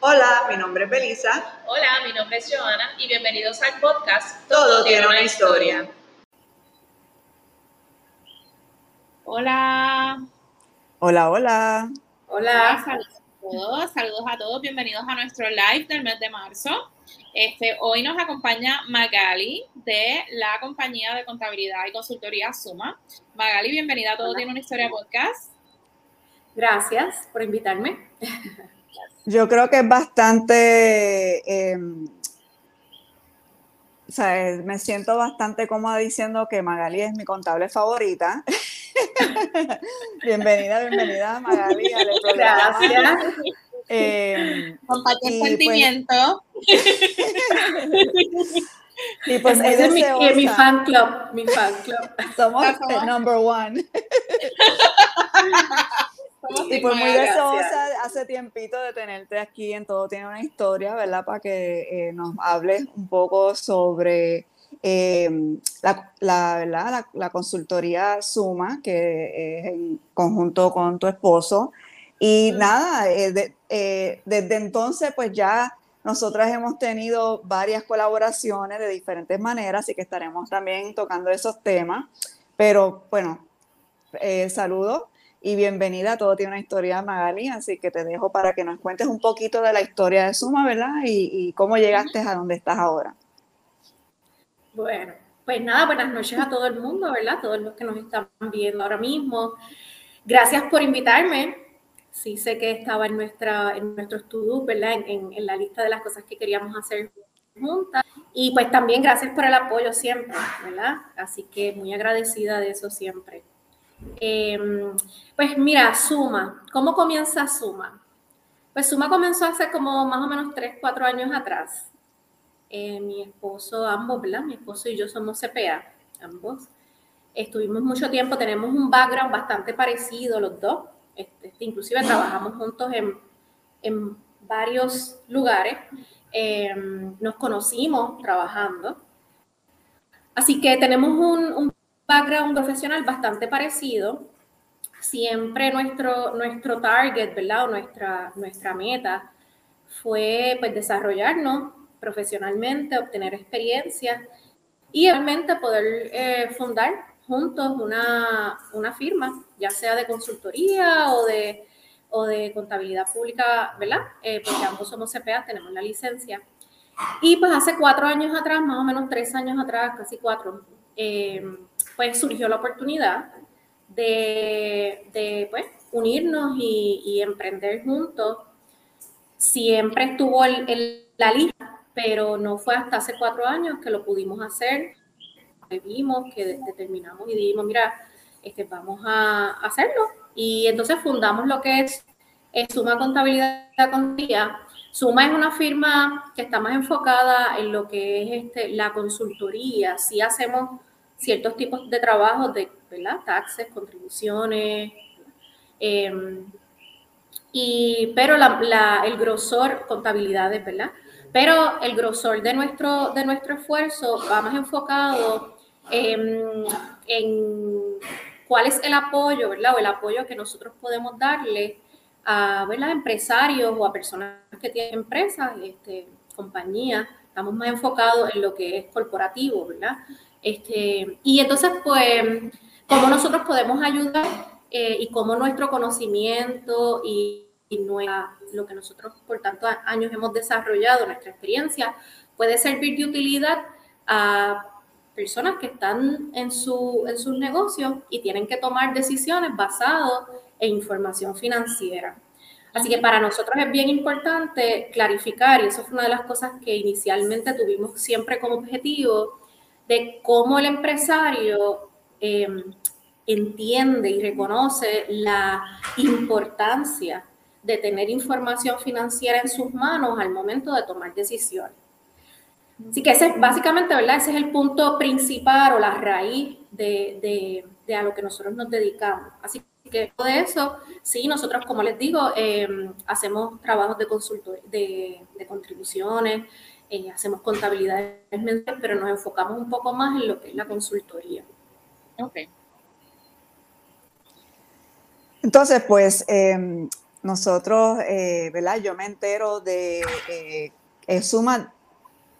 Hola, mi nombre es Belisa. Hola, mi nombre es Joana y bienvenidos al podcast Todo, tiene una historia. Hola. Hola, hola. Hola. Saludos a todos, saludos a todos, bienvenidos a nuestro live del mes de marzo. Este, hoy nos acompaña Magali de la compañía de contabilidad y consultoría Suma. Magali, bienvenida a Todo Tiene una Historia Podcast. Gracias por invitarme. Yo creo que es bastante, em, o sea, me siento bastante cómoda diciendo que Magali es mi contable favorita. bienvenida, bienvenida Magali al. Gracias. Eh, el pues sentimiento. y pues ese es mi, mi, fan club, mi fan club. Somos el number one. y pues muy deseosa hace tiempito de tenerte aquí en Todo Tiene una Historia, ¿verdad? Para que eh, nos hables un poco sobre em, la, la, la, consultoría Suma, que es en conjunto con tu esposo. Y nada, eh, eh, desde entonces pues ya nosotras hemos tenido varias colaboraciones de diferentes maneras, así que estaremos también tocando esos temas. Pero bueno, saludos y bienvenida. Todo tiene una historia, Magali, así que te dejo para que nos cuentes un poquito de la historia de Suma, ¿verdad? Y, cómo llegaste a donde estás ahora. Bueno, pues nada, buenas noches a todo el mundo, ¿verdad? Todos los que nos están viendo ahora mismo. Gracias por invitarme. Sí sé que estaba en, nuestra, en nuestro estudio, ¿verdad? En, en la lista de las cosas que queríamos hacer juntas. Y pues también gracias por el apoyo siempre, ¿verdad? Así que muy agradecida de eso siempre. Em, pues mira, Suma, ¿cómo comienza Suma? Pues Suma comenzó hace como más o menos 3, 4 años atrás. Eh, mi esposo, ambos. Mi esposo y yo somos CPA, ambos. Estuvimos mucho tiempo, tenemos un background bastante parecido los dos. Este, este inclusive trabajamos juntos en, en varios lugares. Em, nos conocimos trabajando. Así que tenemos un background profesional bastante parecido. Siempre nuestro, nuestro target, ¿verdad? O nuestra, nuestra meta fue pues, desarrollarnos profesionalmente, obtener experiencia y realmente poder eh, fundar juntos una, una, firma, ya sea de consultoría o de, o de contabilidad pública, ¿verdad? Eh, porque ambos somos CPA, tenemos la licencia. Y pues hace cuatro años atrás, más o menos tres años atrás, casi cuatro, eh, pues surgió la oportunidad de, pues, unirnos y, emprender juntos. Siempre estuvo en la lista, pero no fue hasta hace cuatro años que lo pudimos hacer. Que vimos, que determinamos y dijimos, mira, este, vamos a hacerlo. Y entonces fundamos lo que es, Suma Contabilidad Día. Suma es una firma que está más enfocada en lo que es este, la consultoría. Sí hacemos ciertos tipos de trabajos de ¿verdad? taxes, contribuciones, em, y, pero el grosor, contabilidades, ¿verdad? Pero el grosor de nuestro, de nuestro esfuerzo va más enfocado en, cuál es el apoyo, ¿verdad? O el apoyo que nosotros podemos darle a ¿verdad? empresarios o a personas que tienen empresas, este, compañías. Estamos más enfocados en lo que es corporativo, ¿verdad? Este, y entonces, pues, cómo nosotros podemos ayudar eh, y cómo nuestro conocimiento y, lo que nosotros por tantos años hemos desarrollado, nuestra experiencia, puede servir de utilidad a personas que están en, su, en sus negocios y tienen que tomar decisiones basadas en información financiera. Así que para nosotros es bien importante clarificar, y eso fue una de las cosas que inicialmente tuvimos siempre como objetivo, de cómo el empresario em, entiende y reconoce la importancia de tener información financiera en sus manos al momento de tomar decisiones. Así que ese es básicamente, ¿verdad? Ese es el punto principal o la raíz de, a lo que nosotros nos dedicamos. Así que de eso, sí, nosotros, como les digo, em, hacemos trabajos de, de, de contribuciones, eh, hacemos contabilidad mensuales, pero nos enfocamos un poco más en lo que es la consultoría. Ok. Entonces, pues, em, nosotros, ¿verdad? Yo me entero de Suma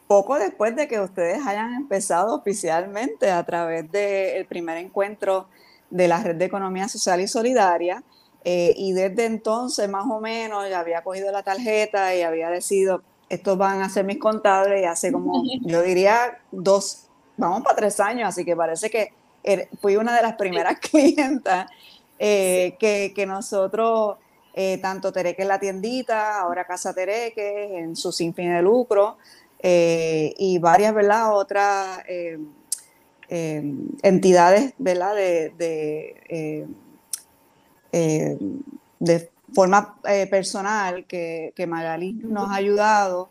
poco después de que ustedes hayan empezado oficialmente a través del primer encuentro de la Red de Economía Social y Solidaria. Eh, y desde entonces, más o menos, ya había cogido la tarjeta y había decidido, estos van a ser mis contables, y hace como, yo diría, dos, vamos para tres años, así que parece que er, fui una de las primeras clientas eh, que, que, nosotros, eh, tanto Tereque en la tiendita, ahora Casa Tereque, en su sin fin de lucro, y varias, ¿verdad? Otras entidades, ¿verdad? de, de eh, de forma eh, personal que, que Magali nos ha ayudado.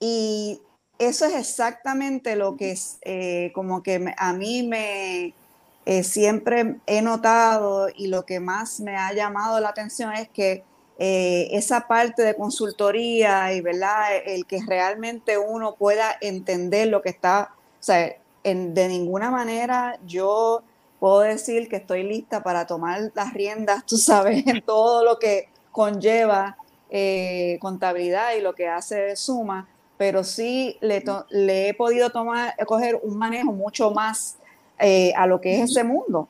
Y eso es exactamente lo que es, eh, como que a mí me siempre he notado y lo que más me ha llamado la atención es que esa parte de consultoría y verdad el que realmente uno pueda entender lo que está, o sea, de ninguna manera yo puedo decir que estoy lista para tomar las riendas, tú sabes, en todo lo que conlleva eh, contabilidad y lo que hace Suma, pero sí le, he podido tomar, coger un manejo mucho más eh, a lo que es ese mundo.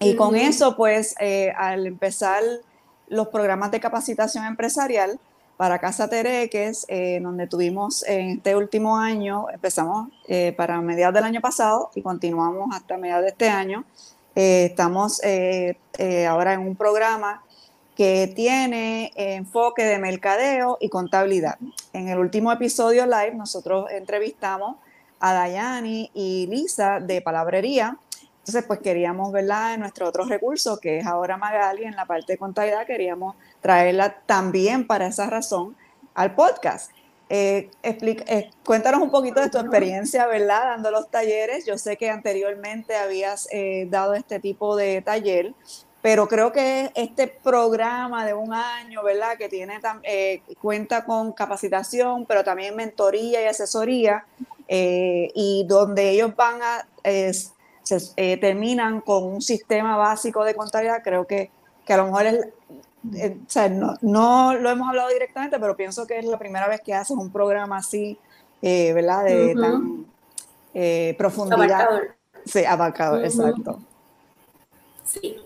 Y con eso, pues, eh, al empezar los programas de capacitación empresarial, para Casa Tereques, eh, donde tuvimos en este último año, empezamos eh, para mediados del año pasado y continuamos hasta mediados de este año. Estamos ahora en un programa que tiene enfoque de mercadeo y contabilidad. En el último episodio live nosotros entrevistamos a Dayani y Lisa de Palabrería. Entonces, pues queríamos, verla En nuestro otro recurso, que es ahora Magali, en la parte de contabilidad, queríamos traerla también para esa razón al podcast. Eh, eh, cuéntanos un poquito de tu experiencia, ¿verdad? Dando los talleres. Yo sé que anteriormente habías eh, dado este tipo de taller, pero creo que este programa de un año, ¿verdad? Que tiene cuenta con capacitación, pero también mentoría y asesoría, y donde ellos van a terminan con un sistema básico de contabilidad, creo que, que a lo mejor es eh, o sea, no, no, lo hemos hablado directamente, pero pienso que es la primera vez que haces un programa así, eh, ¿verdad? De tan eh, profundidad. Abarcador. Sí, abarcador, exacto. Sí.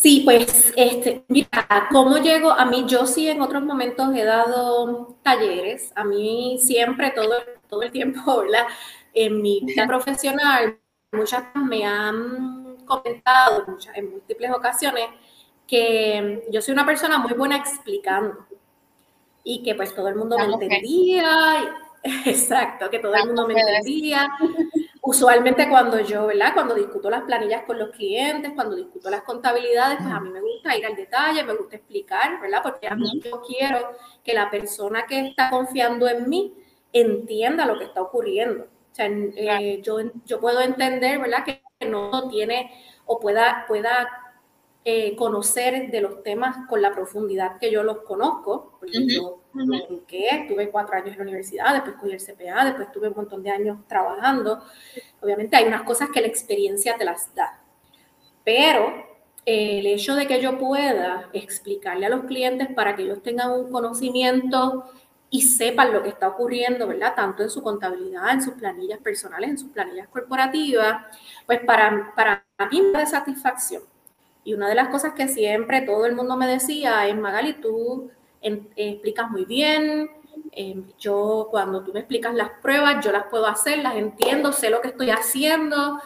Sí, pues, este, mira, ¿cómo llego? A mí, yo sí en otros momentos he dado talleres, a mí siempre, todo, todo el tiempo, ¿verdad? En mi vida profesional, muchas me han comentado muchas, en múltiples ocasiones que yo soy una persona muy buena explicando y que pues todo el mundo me entendía. Exacto, que todo el mundo me entendía. Usualmente cuando yo, ¿verdad? Cuando discuto las planillas con los clientes, cuando discuto las contabilidades, pues a mí me gusta ir al detalle, me gusta explicar, ¿verdad? Porque a mí yo quiero que la persona que está confiando en mí entienda lo que está ocurriendo. O sea, eh, yo, yo puedo entender, ¿verdad? Que no tiene o pueda, pueda eh, conocer de los temas con la profundidad que yo los conozco, porque yo me eduqué, tuve cuatro años en la universidad, después cogí el CPA, después tuve un montón de años trabajando. Obviamente hay unas cosas que la experiencia te las da, pero eh, el hecho de que yo pueda explicarle a los clientes para que ellos tengan un conocimiento y sepan lo que está ocurriendo, ¿verdad? Tanto en su contabilidad, en sus planillas personales, en sus planillas corporativas, pues para, para mí me da satisfacción y una de las cosas que siempre todo el mundo me decía es, Magali, tú explicas muy bien, em, yo cuando tú me explicas las pruebas, yo las puedo hacer, las entiendo, sé lo que estoy haciendo.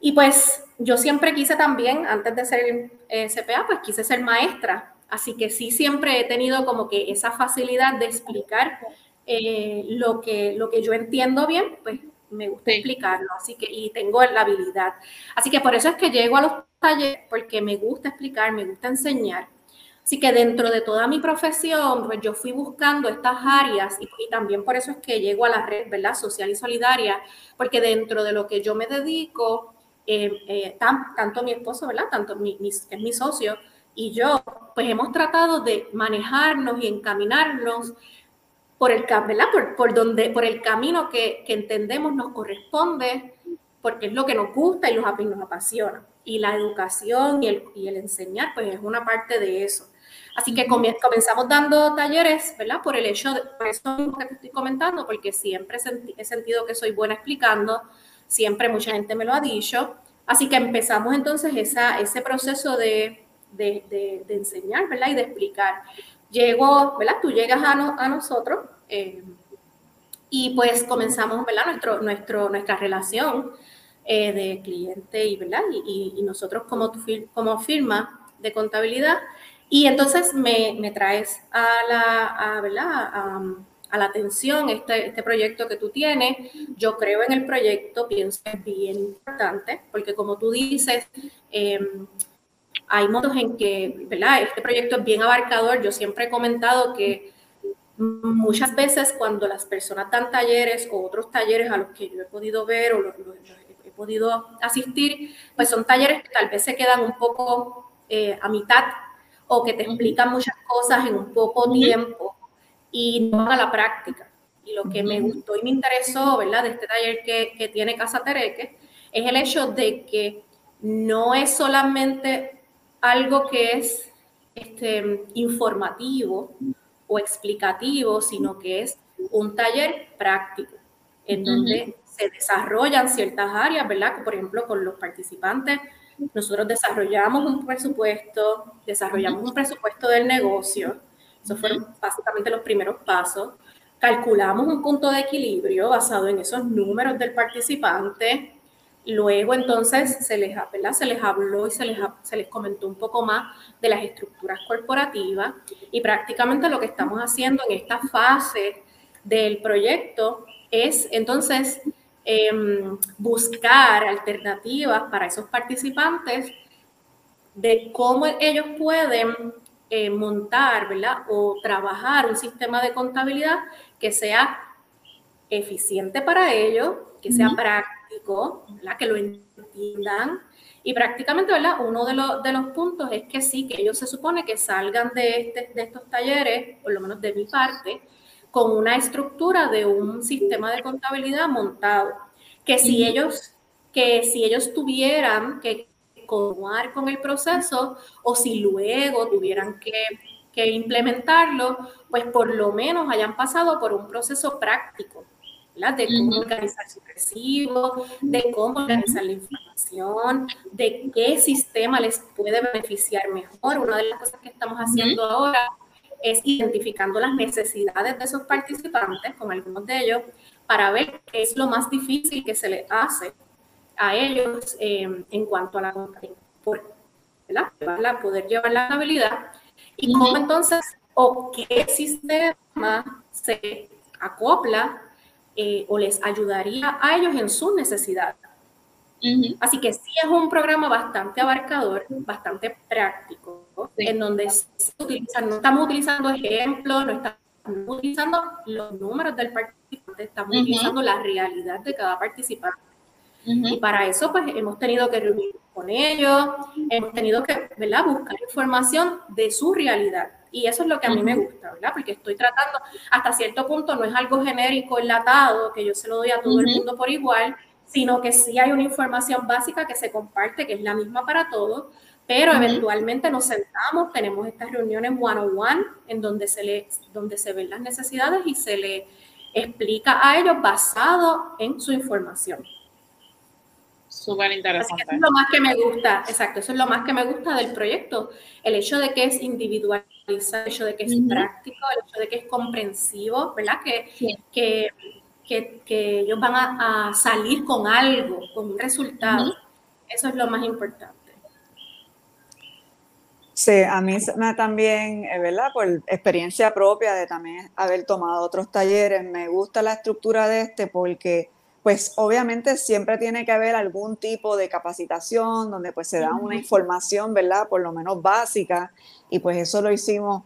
Y pues yo siempre quise también, antes de ser eh, CPA, pues quise ser maestra. Así que sí, siempre he tenido como que esa facilidad de explicar eh, lo, que, lo que yo entiendo bien, pues me gusta explicarlo, así que, y tengo la habilidad. Así que por eso es que llego a los talleres, porque me gusta explicar, me gusta enseñar. Así que dentro de toda mi profesión, pues yo fui buscando estas áreas y, también por eso es que llego a la red, ¿verdad? Social y solidaria, porque dentro de lo que yo me dedico, eh, eh, tanto mi esposo, ¿verdad? Tanto mi, es mi socio y yo, pues hemos tratado de manejarnos y encaminarnos por el, Por, por, donde, por el camino que, que, entendemos nos corresponde, porque es lo que nos gusta y nos apasiona. Y la educación y el, y el enseñar, pues es una parte de eso. Así que comenzamos dando talleres, ¿verdad? Por el hecho de, por eso que te estoy comentando, porque siempre he sentido que soy buena explicando, siempre mucha gente me lo ha dicho. Así que empezamos entonces esa, ese proceso de, de, de, enseñar, ¿verdad? Y de explicar. Llego, ¿verdad? Tú llegas a, a nosotros eh, y pues comenzamos, ¿verdad? Nuestro, nuestro, nuestra relación eh, de cliente y, ¿verdad? Y, y, nosotros como, como firma de contabilidad. Y entonces me, me traes a la, a, ¿verdad? A, a, la atención este, este proyecto que tú tienes. Yo creo en el proyecto, pienso que es bien importante, porque como tú dices, eh, hay momentos en que, ¿verdad? Este proyecto es bien abarcador. Yo siempre he comentado que muchas veces cuando las personas dan talleres o otros talleres a los que yo he podido ver o los, he podido asistir, pues son talleres que tal vez se quedan un poco eh, a mitad o que te explican muchas cosas en un poco tiempo y no van a la práctica. Y lo que me gustó y me interesó, ¿verdad? De este taller que, que tiene Casa Tereque es el hecho de que no es solamente algo que es este, informativo o explicativo, sino que es un taller práctico, en donde se desarrollan ciertas áreas, ¿verdad? Por ejemplo, con los participantes, nosotros desarrollamos un presupuesto, desarrollamos un presupuesto del negocio, esos fueron básicamente los primeros pasos, calculamos un punto de equilibrio basado en esos números del participante, Luego entonces se les, se les habló y se les, se les comentó un poco más de las estructuras corporativas. Y prácticamente lo que estamos haciendo en esta fase del proyecto es entonces em, buscar alternativas para esos participantes de cómo ellos pueden eh, montar ¿verdad? o trabajar un sistema de contabilidad que sea eficiente para ellos, que sea práctico que lo entiendan. Y prácticamente, ¿verdad? Uno de, los, de los puntos es que sí, que ellos se supone que salgan de, este, de estos talleres, por lo menos de mi parte, con una estructura de un sistema de contabilidad montado. Que si ellos, que si ellos tuvieran que continuar con el proceso o si luego tuvieran que, que implementarlo, pues por lo menos hayan pasado por un proceso práctico de cómo organizar su recibo, de cómo organizar la información, de qué sistema les puede beneficiar mejor. Una de las cosas que estamos haciendo ahora es identificando las necesidades de esos participantes, con algunos de ellos, para ver qué es lo más difícil que se les hace a ellos eh, en cuanto a la ¿verdad? poder llevar la habilidad y cómo entonces o qué sistema se acopla eh, o les ayudaría a ellos en sus necesidades. Así que sí es un programa bastante abarcador, bastante práctico, en donde no estamos utilizando ejemplos, no estamos utilizando los números del participante, estamos utilizando la realidad de cada participante. Y para eso, pues, hemos tenido que reunir con ellos, hemos tenido que, ¿verdad?, buscar información de su realidad. Y eso es lo que a mí me gusta, ¿verdad? Porque estoy tratando, hasta cierto punto, no es algo genérico, enlatado, que yo se lo doy a todo el mundo por igual, sino que sí hay una información básica que se comparte, que es la misma para todos, pero eventualmente nos sentamos, tenemos estas reuniones one-on-one, en donde se, le, donde se ven las necesidades y se le explica a ellos basado en su información. Súper interesante. eso es lo más que me gusta, exacto, eso es lo más que me gusta del proyecto, el hecho de que es individual el hecho de que es práctico, el hecho de que es comprensivo, ¿verdad? Que, que, que, ellos van a, salir con algo, con un resultado. Eso es lo más importante. Sí, a mí también, eh, ¿verdad? Por experiencia propia de también haber tomado otros talleres, me gusta la estructura de este porque pues obviamente siempre tiene que haber algún tipo de capacitación donde pues se da una información, ¿verdad? Por lo menos básica y pues eso lo hicimos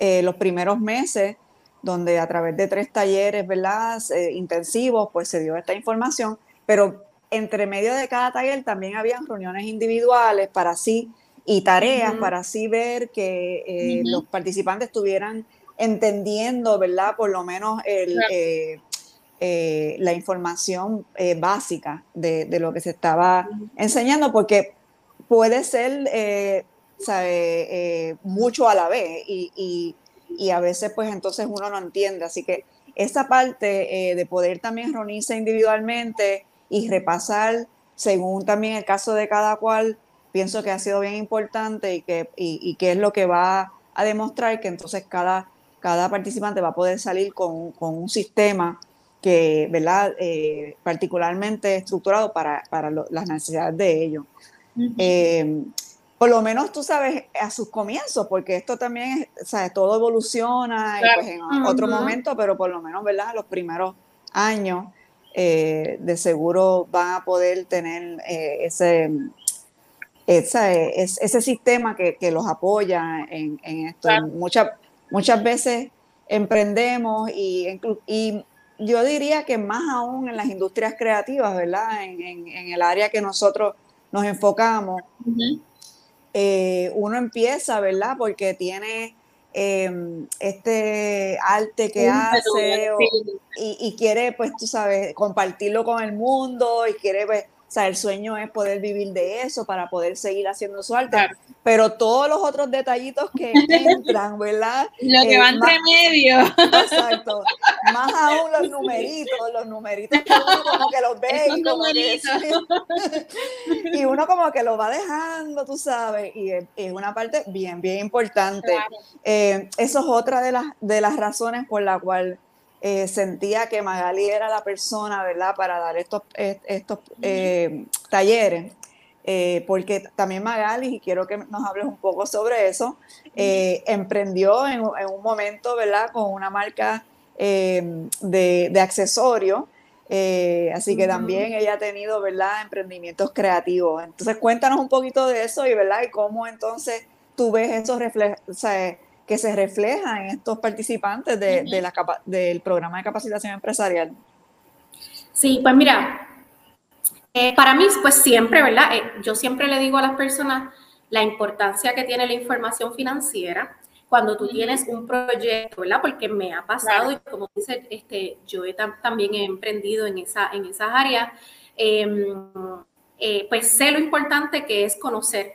eh, los primeros meses, donde a través de tres talleres, ¿verdad? Eh, intensivos, pues se dio esta información, pero entre medio de cada taller también habían reuniones individuales para así y tareas para así ver que eh, los participantes estuvieran entendiendo, ¿verdad? Por lo menos el, la información básica de, de, lo que se estaba enseñando, porque puede ser sabe, mucho a la vez y, y, y, a veces pues entonces uno no entiende. Así que esa parte de poder también reunirse individualmente y repasar según también el caso de cada cual, pienso que ha sido bien importante y que, y, que es lo que va a demostrar que entonces cada, cada participante va a poder salir con, con un sistema que, ¿verdad? Eh, particularmente estructurado para, para las necesidades de ellos. Eh, por lo menos tú sabes a sus comienzos, porque esto también, ¿sabes? Todo evoluciona pues, en otro momento, pero por lo menos, ¿verdad? Los primeros años eh, de seguro van a poder tener eh, ese, ese sistema que, los apoya en, esto. Muchas, muchas veces emprendemos y, y, yo diría que más aún en las industrias creativas, ¿verdad? En, el área que nosotros nos enfocamos, eh, uno empieza, ¿verdad? Porque tiene Em, este arte que hace y, quiere, pues tú sabes, compartirlo con el mundo y quiere pues, o sea, el sueño es poder vivir de eso para poder seguir haciendo su arte. Pero todos los otros detallitos que entran, ¿verdad? Lo que eh, va entre medio. Exacto. Más aún los numeritos, los numeritos que uno como que los ve y, como que, y uno como que lo va dejando, tú sabes. Y es, una parte bien, bien importante. Eh, eso es otra de las, de las razones por la cual eh, sentía que Magali era la persona, ¿verdad?, para dar estos, estos eh, talleres. Eh, porque también Magali, y quiero que nos hables un poco sobre eso, emprendió en, un momento, ¿verdad?, con una marca de, de accesorios, así que también ella ha tenido, ¿verdad?, emprendimientos creativos. Entonces, cuéntanos un poquito de eso y, ¿verdad?, y cómo entonces tú ves esos reflejos, que se refleja en estos participantes de, la del programa de capacitación empresarial? Sí, pues mira, eh, para mí, pues siempre, ¿verdad? Eh, yo siempre le digo a las personas la importancia que tiene la información financiera cuando tú tienes un proyecto, ¿verdad? Porque me ha pasado y como dice, este, yo también he emprendido en, esa, en esas áreas, em, eh, pues sé lo importante que es conocer,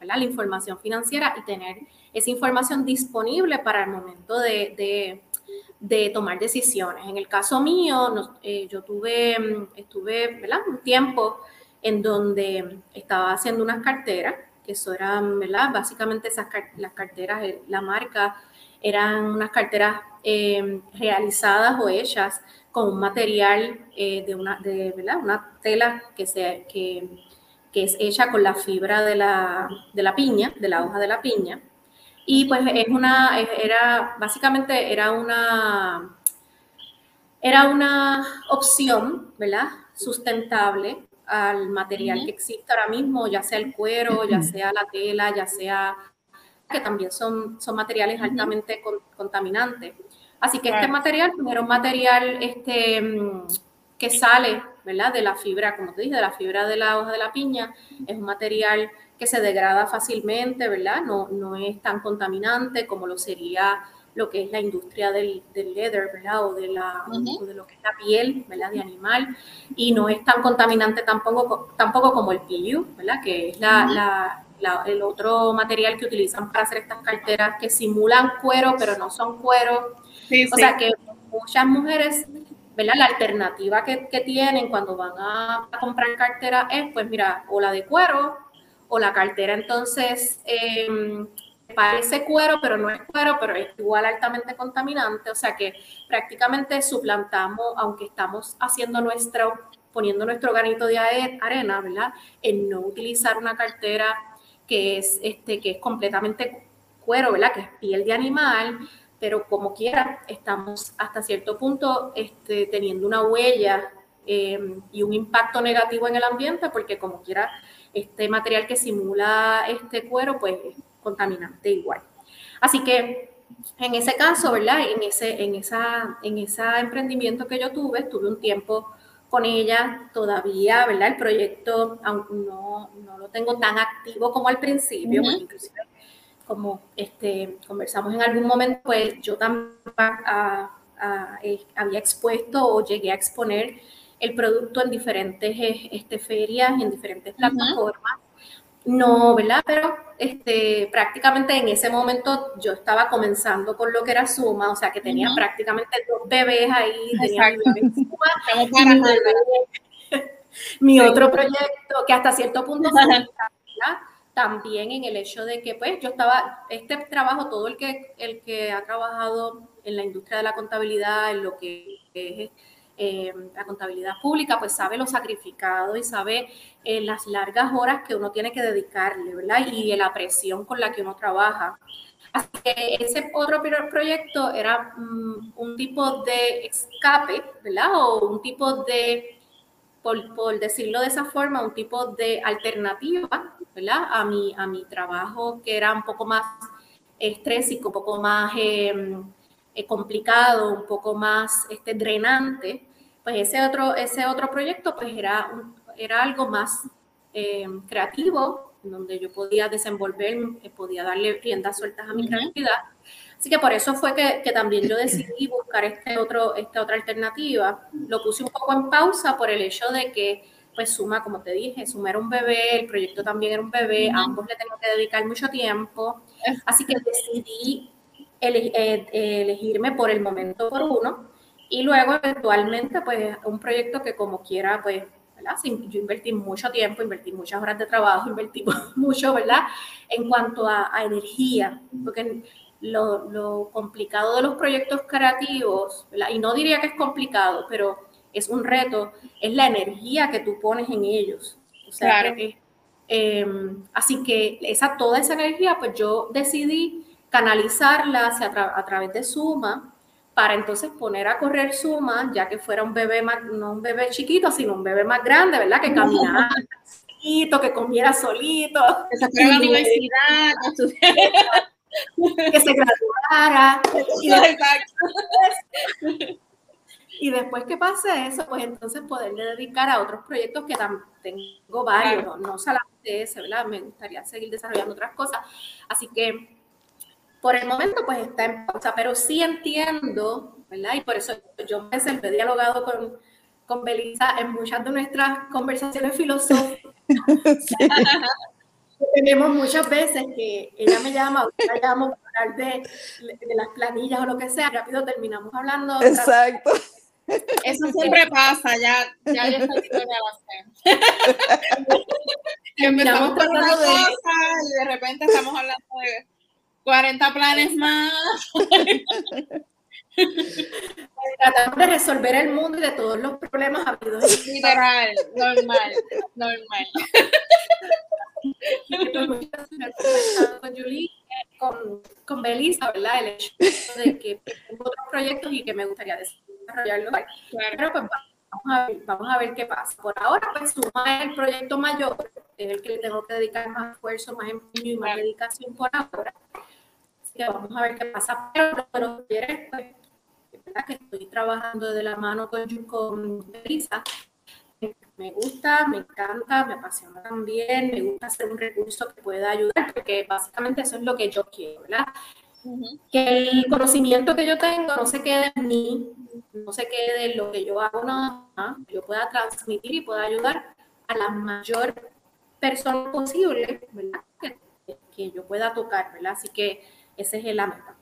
¿verdad? La información financiera y tener esa información disponible para el momento de, tomar decisiones. En el caso mío, eh, yo tuve, mm, estuve un tiempo en donde estaba haciendo unas carteras, que eso eran. Básicamente las carteras, eh, la marca, eran unas carteras em, realizadas o hechas con un material eh, de, una, de una tela que, se, que, que, es hecha con la fibra de la, de la piña, de la hoja de la piña. Y pues es una, era, básicamente era una, era una opción, ¿verdad? Sustentable al material que existe ahora mismo, ya sea el cuero, ya sea la tela, ya sea que también son, son materiales altamente contaminantes. Así que este material pues, era un material este, que sale, ¿verdad? De la fibra, como te dije, de la fibra de la hoja de la piña. Es un material que se degrada fácilmente, ¿verdad? No, no es tan contaminante como lo sería lo que es la industria del, del leather, ¿verdad? O de, la, de lo que es la piel, ¿verdad? De animal. Y no es tan contaminante tampoco, tampoco como el PU, ¿verdad? Que es la, la, el otro material que utilizan para hacer estas carteras que simulan cuero, pero no son cuero. o sea que muchas mujeres ¿verdad? La alternativa que, que, tienen cuando van a, comprar cartera es, pues mira, o la de cuero o la cartera entonces em, parece cuero, pero no es cuero, pero es igual altamente contaminante, o sea que prácticamente suplantamos, aunque estamos haciendo nuestro, poniendo nuestro granito de arena, ¿verdad? En no utilizar una cartera que es, este, que es completamente cuero, ¿verdad? Que es piel de animal, pero como quiera, estamos hasta cierto punto este, teniendo una huella em, y un impacto negativo en el ambiente, porque como quiera, este material que simula este cuero, pues es contaminante igual. Así que en ese caso, ¿verdad? En ese, en esa, en ese emprendimiento que yo tuve, estuve un tiempo con ella todavía, ¿verdad? El proyecto aunque no, no lo tengo tan activo como al principio, pues, inclusive como este, conversamos en algún momento, pues yo también eh, había expuesto o llegué a exponer el producto en diferentes este, ferias, en diferentes plataformas. No, ¿verdad? Pero este, prácticamente en ese momento yo estaba comenzando con lo que era Suma, o sea que tenía prácticamente dos bebés ahí, tenía mi, mi otro proyecto que hasta cierto punto también en el hecho de que pues yo estaba, este trabajo, todo el que, el que ha trabajado en la industria de la contabilidad, en lo que es eh, la contabilidad pública, pues sabe lo sacrificado y sabe eh, las largas horas que uno tiene que dedicarle, ¿verdad? Y la presión con la que uno trabaja. Así que ese otro proyecto era mm, un tipo de escape, ¿verdad? O un tipo de, por, por, decirlo de esa forma, un tipo de alternativa, ¿verdad? A mi, a mi trabajo que era un poco más estrésico, un poco más eh, complicado, un poco más este, drenante pues ese otro, ese otro proyecto pues era, era algo más eh, creativo, donde yo podía desenvolver, eh, podía darle riendas sueltas a mi creatividad. Así que por eso fue que, que, también yo decidí buscar este otro, esta otra alternativa. Lo puse un poco en pausa por el hecho de que, pues Suma, como te dije, Suma era un bebé, el proyecto también era un bebé, ambos le tengo que dedicar mucho tiempo. Así que decidí eh, elegirme por el momento por uno y luego, eventualmente, pues un proyecto que como quiera, pues, ¿verdad? Yo invertí mucho tiempo, invertí muchas horas de trabajo, invertí mucho, ¿verdad? En cuanto a, energía, porque lo, lo, complicado de los proyectos creativos, ¿verdad? Y no diría que es complicado, pero es un reto, es la energía que tú pones en ellos. O sea, claro. Em, así que esa, toda esa energía, pues yo decidí canalizarla hacia, a través de Suma, para entonces poner a correr Suma, ya que fuera un bebé más, no un bebé chiquito, sino un bebé más grande, ¿verdad? Que caminara solito, que comiera solito. Que se la universidad, que se graduara. Y después, y después que pase eso, pues entonces poderle dedicar a otros proyectos que también tengo varios, no, no solamente ese, ¿verdad? Me gustaría seguir desarrollando otras cosas. Así que por el momento pues está en pausa, pero sí entiendo, ¿verdad? Y por eso yo me he dialogado con, con Belisa en muchas de nuestras conversaciones filosóficas. Tenemos muchas veces que ella me llama, o llamo para hablar de, de, las planillas o lo que sea, rápido terminamos hablando. Exacto. Eso siempre pasa, ya, ya yo estoy de Empezamos con una cosa y de repente estamos hablando de 40 planes más. Tratamos de resolver el mundo y de todos los problemas habidos. Literal, normal, normal. con Julie, con, con Belisa, ¿verdad? El hecho de que tengo otros proyectos y que me gustaría desarrollarlos. Claro. Pero pues vamos a, ver, vamos a ver qué pasa. Por ahora, pues suma el proyecto mayor, es el que le tengo que dedicar más esfuerzo, más empeño y más dedicación por ahora que vamos a ver qué pasa. Pero, pero pues, que estoy trabajando de la mano con, con Elisa. Me gusta, me encanta, me apasiona también, me gusta hacer un recurso que pueda ayudar, porque básicamente eso es lo que yo quiero, ¿verdad? Que el conocimiento que yo tengo no se quede en mí, no se quede en lo que yo hago nada más, yo pueda transmitir y pueda ayudar a la mayor persona posible, ¿verdad? Que, que yo pueda tocar, ¿verdad? Así que ese es el meta.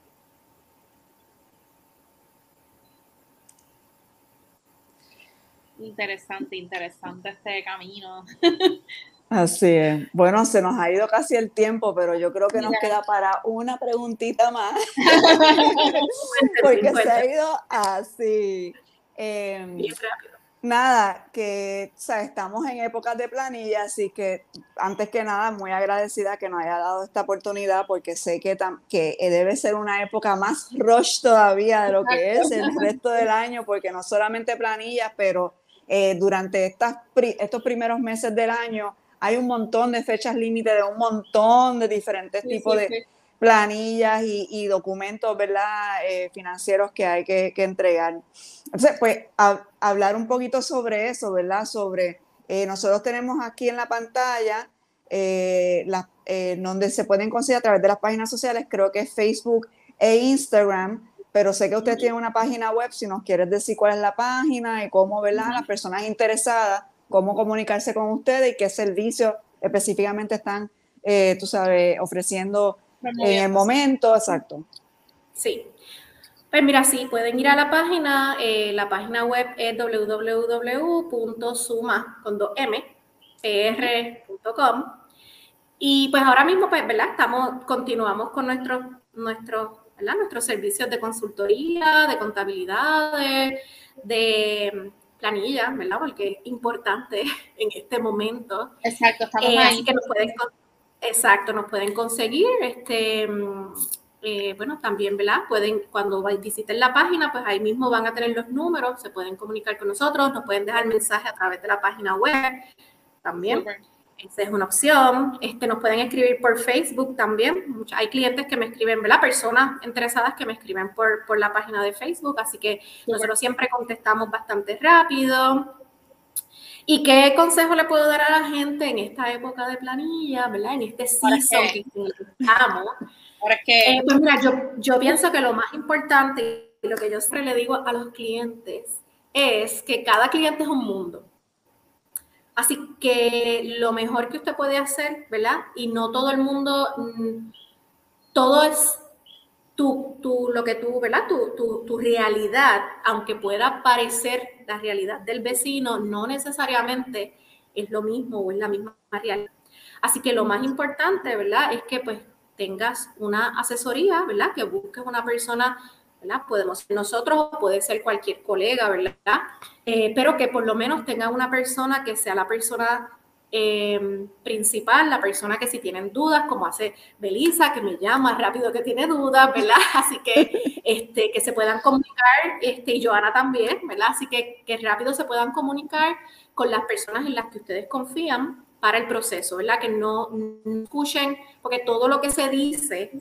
Interesante, interesante este camino. Así es. Bueno, se nos ha ido casi el tiempo, pero yo creo que nos queda para una preguntita más. Porque se ha ido así. Eh, rápido nada, que estamos en épocas de planilla, así que antes que nada, muy agradecida que nos haya dado esta oportunidad porque sé que, que debe ser una época más rush todavía de lo que es el resto del año, porque no solamente planillas, pero eh, durante estas, estos primeros meses del año hay un montón de fechas límite de un montón de diferentes tipos de planillas y, documentos, ¿verdad? Eh, financieros que hay que, entregar. Entonces, pues, hablar un poquito sobre eso, ¿verdad? Sobre, eh, nosotros tenemos aquí en la pantalla, eh, donde se pueden conseguir a través de las páginas sociales, creo que es Facebook e Instagram, pero sé que usted tiene una página web, si nos quieres decir cuál es la página y cómo, ¿verdad? Las personas interesadas, cómo comunicarse con ustedes y qué servicios específicamente están, tú sabes, ofreciendo en el momento, exacto. Sí. Pues mira, sí, pueden ir a la página, eh, la página web es www.suma.com y pues ahora mismo, pues, ¿verdad? Estamos, continuamos con nuestros, nuestros, ¿verdad? Nuestros servicios de consultoría, de contabilidad, de, planilla, ¿verdad? Porque es importante en este momento. Exacto, estamos eh, ahí. que nos pueden, exacto, nos pueden conseguir, este, eh, bueno, también, ¿verdad? Pueden, cuando visiten la página, pues ahí mismo van a tener los números, se pueden comunicar con nosotros, nos pueden dejar mensaje a través de la página web también. Esa es una opción. Este, nos pueden escribir por Facebook también. hay clientes que me escriben, ¿verdad? Personas interesadas que me escriben por, por la página de Facebook, así que nosotros siempre contestamos bastante rápido. ¿Y qué consejo le puedo dar a la gente en esta época de planilla, ¿verdad? En este season que estamos. Eh, pues mira, yo, yo pienso que lo más importante y lo que yo siempre le digo a los clientes es que cada cliente es un mundo. Así que lo mejor que usted puede hacer, ¿verdad? Y no todo el mundo, mm, todo es tu, tu, lo que tú, ¿verdad? Tu, tu, tu, realidad, aunque pueda parecer la realidad del vecino, no necesariamente es lo mismo o es la misma realidad. Así que lo más importante, ¿verdad? Es que pues tengas una asesoría, ¿verdad? Que busques una persona, ¿verdad? Podemos ser nosotros, puede ser cualquier colega, ¿verdad? Eh, pero que por lo menos tenga una persona que sea la persona em, principal, la persona que si tienen dudas, como hace Belisa, que me llama rápido que tiene dudas, ¿verdad? Así que, este, que se puedan comunicar, este, y Joana también, ¿verdad? Así que, que rápido se puedan comunicar con las personas en las que ustedes confían para el proceso, ¿verdad? Que no, escuchen, porque todo lo que se dice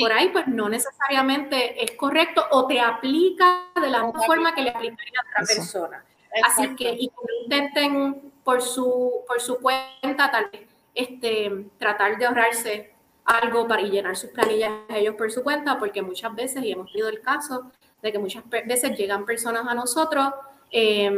por ahí, pues no necesariamente es correcto o te aplica de la misma forma que le aplicaría a otra persona. Así que, y intenten por su, por su cuenta, tal vez, este, tratar de ahorrarse algo para llenar sus planillas ellos por su cuenta, porque muchas veces, y hemos tenido el caso de que muchas veces llegan personas a nosotros eh,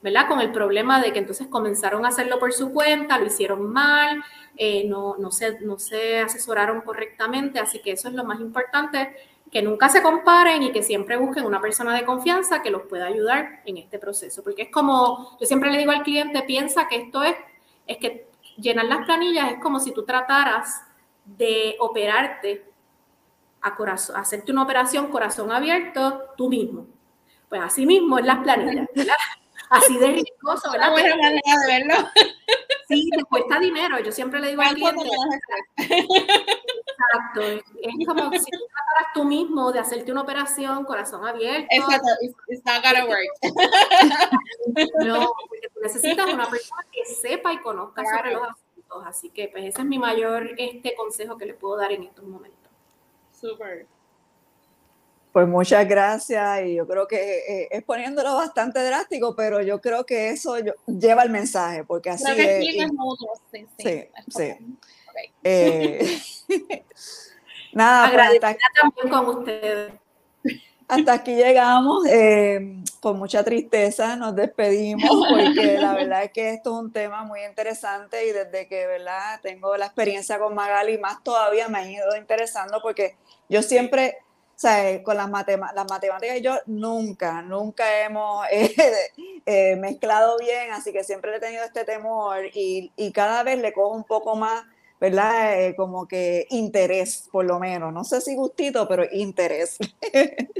¿verdad? Con el problema de que entonces comenzaron a hacerlo por su cuenta, lo hicieron mal, eh, no, no, se, no se asesoraron correctamente, así que eso es lo más importante, que nunca se comparen y que siempre busquen una persona de confianza que los pueda ayudar en este proceso, porque es como, yo siempre le digo al cliente, piensa que esto es, es que llenar las planillas es como si tú trataras de operarte a corazón, hacerte una operación corazón abierto tú mismo. Pues así mismo en las planillas, ¿verdad? así de riesgoso, ¿verdad? Una buena manera de verlo. Sí, te cuesta dinero. Yo siempre le digo al cliente. Exacto. Es como si tú trataras tú mismo de hacerte una operación corazón abierto. Exacto. It's not gonna work. No, porque tú necesitas una persona que sepa y conozca sobre los asuntos. Así que, pues, ese es mi mayor este consejo que le puedo dar en estos momentos. Súper. Pues muchas gracias y yo creo que eh, es poniéndolo bastante drástico, pero yo creo que eso lleva el mensaje, porque así es. Sí, sí. sí, eh, nada, pues hasta aquí, también con ustedes. Hasta aquí llegamos, eh, con mucha tristeza nos despedimos, porque la verdad es que esto es un tema muy interesante y desde que ¿verdad? tengo la experiencia con Magali, más todavía me ha ido interesando porque yo siempre sea, con las, las matemáticas y yo nunca, nunca hemos eh, eh, mezclado bien, así que siempre he tenido este temor y, y cada vez le cojo un poco más, ¿verdad? Eh, como que interés, por lo menos. No sé si gustito, pero interés.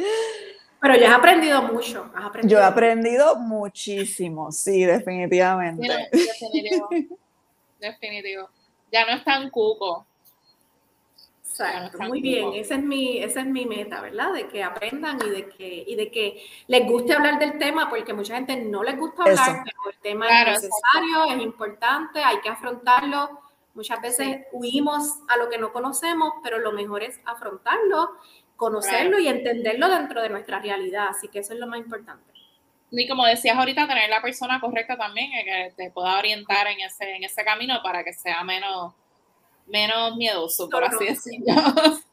Pero ya has aprendido mucho. Yo he aprendido muchísimo, sí, definitivamente. definitivo. definitivo. Ya no es tan cuco. Muy bien, esa es mi, esa es mi meta, ¿verdad? De que aprendan y de que, y de que les guste hablar del tema, porque mucha gente no les gusta hablar, pero el tema es necesario, es importante, hay que afrontarlo. Muchas veces huimos a lo que no conocemos, pero lo mejor es afrontarlo, conocerlo y entenderlo dentro de nuestra realidad. Así que eso es lo más importante. Y como decías ahorita, tener la persona correcta también, eh, que te pueda orientar en ese, en ese camino para que sea menos menos miedoso, por así decirlo.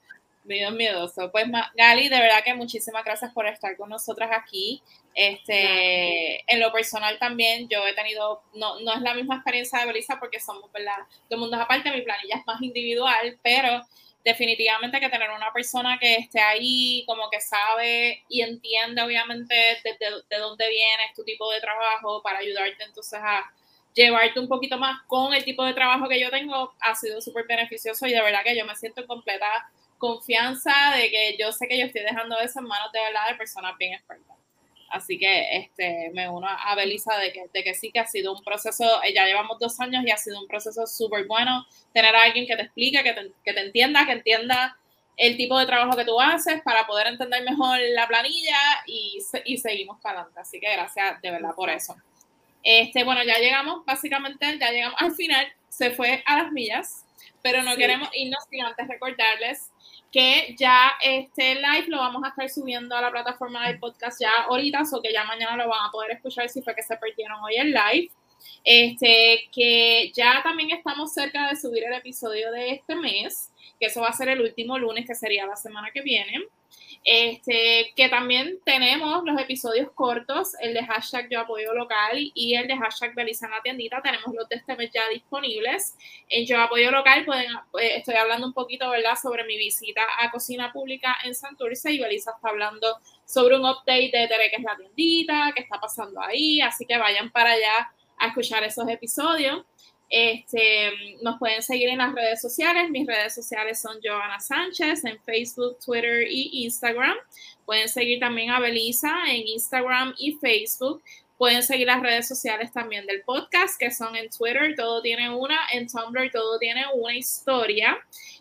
Medio miedoso. Pues Gali, de verdad que muchísimas gracias por estar con nosotras aquí. Este, en lo personal también, yo he tenido, no, no es la misma experiencia de Belisa porque somos, ¿verdad? Todo el mundo es aparte, mi planilla es más individual, pero definitivamente que tener una persona que esté ahí, como que sabe y entiende obviamente de, de, dónde vienes tu tipo de trabajo para ayudarte entonces a llevarte un poquito más con el tipo de trabajo que yo tengo, ha sido súper beneficioso y de verdad que yo me siento en completa confianza de que yo sé que yo estoy dejando eso en manos de verdad de personas bien expertas. Así que este, me uno a Belisa de que, de que sí que ha sido un proceso, eh, ya llevamos dos años y ha sido un proceso súper bueno tener a alguien que te explique, que te, que te entienda, que entienda el tipo de trabajo que tú haces para poder entender mejor la planilla y, y seguimos para adelante. Así que gracias de verdad por eso. Este, bueno, ya llegamos, básicamente, ya llegamos al final, se fue a las millas, pero no queremos irnos sin antes recordarles que ya este live lo vamos a estar subiendo a la plataforma del podcast ya ahorita, o que ya mañana lo van a poder escuchar si fue que se perdieron hoy el live. Este, que ya también estamos cerca de subir el episodio de este mes, que eso va a ser el último lunes, que sería la semana que viene. Este, que también tenemos los episodios cortos, el de hashtag yo apoyo local y el de hashtag Belisa en la tiendita, tenemos los de este mes ya disponibles. En yo apoyo local pueden, eh, estoy hablando un poquito, ¿verdad?, sobre mi visita a Cocina Pública en Santurce y Belisa está hablando sobre un update de Tere, que es la tiendita, qué está pasando ahí, así que vayan para allá a escuchar esos episodios. Este, nos pueden seguir en las redes sociales. Mis redes sociales son Joana Sánchez en Facebook, Twitter y Instagram. Pueden seguir también a Belisa en Instagram y Facebook. Pueden seguir las redes sociales también del podcast, que son en Twitter, todo tiene una, en Tumblr, todo tiene una historia.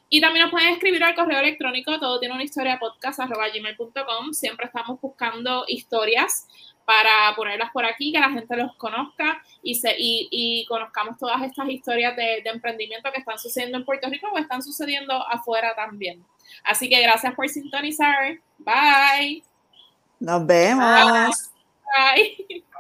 Y también nos pueden escribir al correo electrónico, todo tiene una historia podcast.gmail.com. Siempre estamos buscando historias para ponerlas por aquí, que la gente los conozca y, se, y, y conozcamos todas estas historias de, de, emprendimiento que están sucediendo en Puerto Rico o están sucediendo afuera también. Así que gracias por sintonizar. Bye. Nos vemos. Bye.